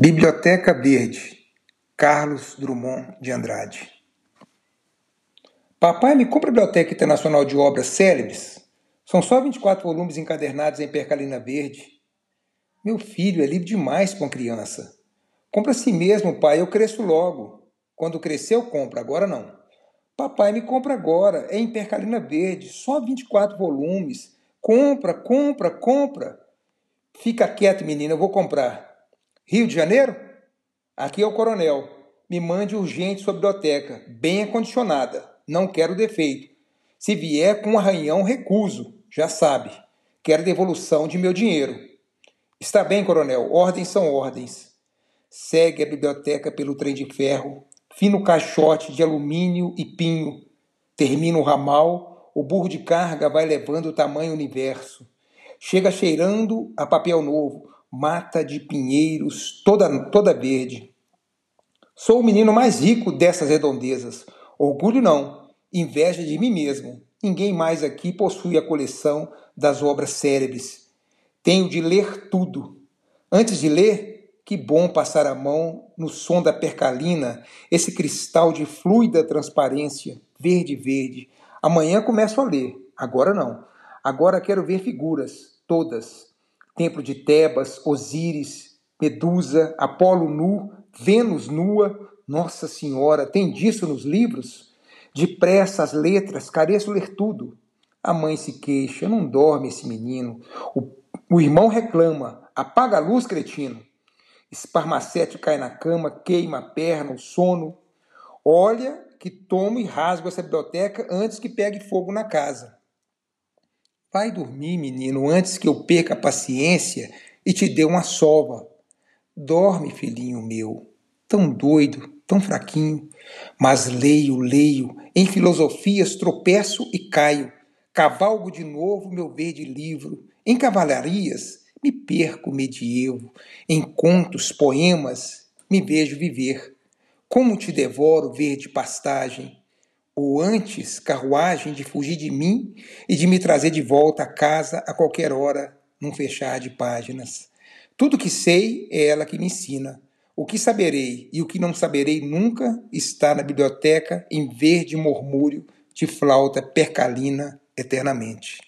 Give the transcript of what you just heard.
Biblioteca Verde, Carlos Drummond de Andrade. Papai, me compra a Biblioteca Internacional de Obras Célebres? São só 24 volumes encadernados em percalina verde. Meu filho, é livre demais uma criança. Compra assim mesmo, pai, eu cresço logo. Quando crescer, eu compro, agora não. Papai, me compra agora, é em percalina verde, só 24 volumes. Compra, compra, compra. Fica quieto, menina, eu vou comprar. Rio de Janeiro? Aqui é o coronel. Me mande urgente sua biblioteca, bem acondicionada. Não quero defeito. Se vier com arranhão, recuso. Já sabe. Quero devolução de meu dinheiro. Está bem, coronel. Ordens são ordens. Segue a biblioteca pelo trem de ferro, fino caixote de alumínio e pinho. Termina o ramal, o burro de carga vai levando o tamanho universo. Chega cheirando a papel novo, mata de pinheiros, toda, toda verde. Sou o menino mais rico dessas redondezas. Orgulho não, inveja de mim mesmo. Ninguém mais aqui possui a coleção das obras célebres. Tenho de ler tudo. Antes de ler, que bom passar a mão no som da percalina, esse cristal de fluida transparência, verde verde. Amanhã começo a ler. Agora não. Agora quero ver figuras, todas, templo de Tebas, Osíris, Medusa, Apolo nu, Vênus nua. Nossa Senhora, tem disso nos livros? Depressa as letras, careço ler tudo. A mãe se queixa, não dorme esse menino. O, o irmão reclama, apaga a luz, cretino. Esparmacete cai na cama, queima a perna, o sono. Olha que tomo e rasgo essa biblioteca antes que pegue fogo na casa. Vai dormir, menino, antes que eu perca a paciência e te dê uma sova. Dorme, filhinho meu, tão doido, tão fraquinho. Mas leio, leio, em filosofias tropeço e caio. Cavalgo de novo meu verde livro. Em cavalarias me perco medievo. Em contos, poemas, me vejo viver. Como te devoro verde pastagem, ou antes carruagem de fugir de mim e de me trazer de volta a casa a qualquer hora, num fechar de páginas. Tudo que sei é ela que me ensina. O que saberei e o que não saberei nunca está na biblioteca em verde murmúrio de flauta percalina eternamente.